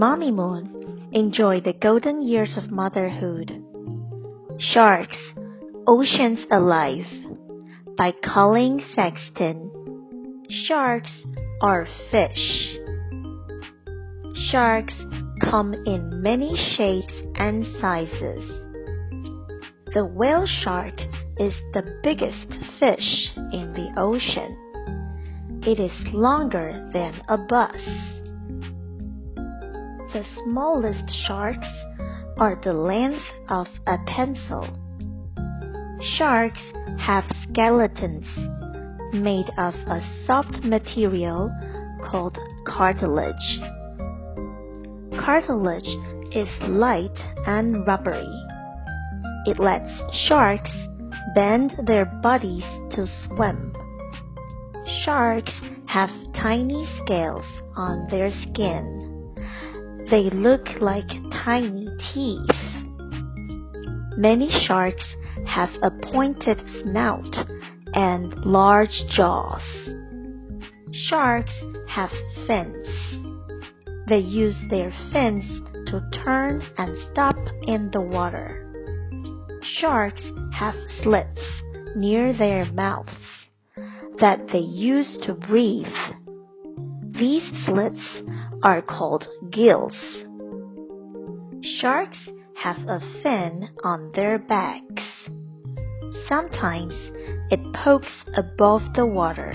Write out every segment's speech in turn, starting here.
Mommy Moon, enjoy the golden years of motherhood. Sharks, Oceans Alive by Colleen Sexton. Sharks are fish. Sharks come in many shapes and sizes. The whale shark is the biggest fish in the ocean. It is longer than a bus. The smallest sharks are the length of a pencil. Sharks have skeletons made of a soft material called cartilage. Cartilage is light and rubbery. It lets sharks bend their bodies to swim. Sharks have tiny scales on their skin. They look like tiny teeth. Many sharks have a pointed snout and large jaws. Sharks have fins. They use their fins to turn and stop in the water. Sharks have slits near their mouths that they use to breathe. These slits are called gills. Sharks have a fin on their backs. Sometimes it pokes above the water.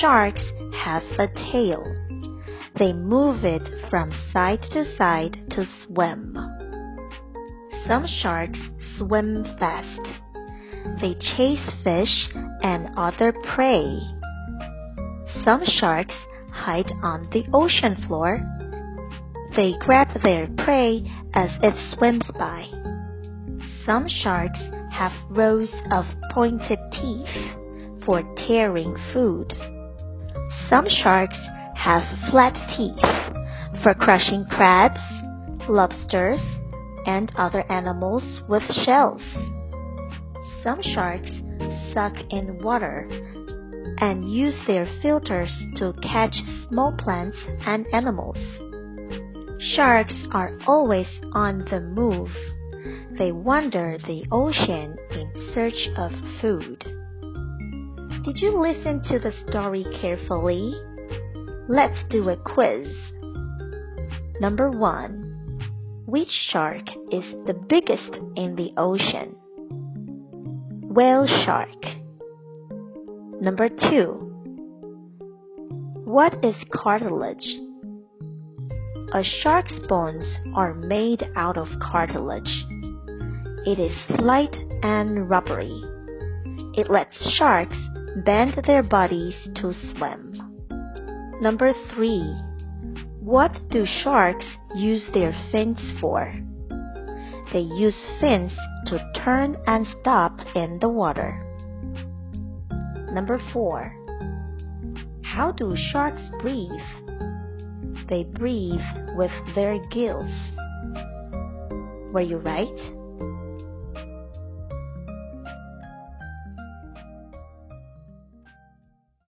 Sharks have a tail. They move it from side to side to swim. Some sharks swim fast. They chase fish and other prey. Some sharks hide on the ocean floor. They grab their prey as it swims by. Some sharks have rows of pointed teeth for tearing food. Some sharks have flat teeth for crushing crabs, lobsters, and other animals with shells. Some sharks suck in water and use their filters to catch small plants and animals. Sharks are always on the move. They wander the ocean in search of food. Did you listen to the story carefully? Let's do a quiz. Number 1. Which shark is the biggest in the ocean? Whale shark. Number 2. What is cartilage? A shark's bones are made out of cartilage. It is light and rubbery. It lets sharks bend their bodies to swim. Number 3. What do sharks use their fins for? They use fins to turn and stop in the water. Number 4. How do sharks breathe? They breathe with their gills. Were you right?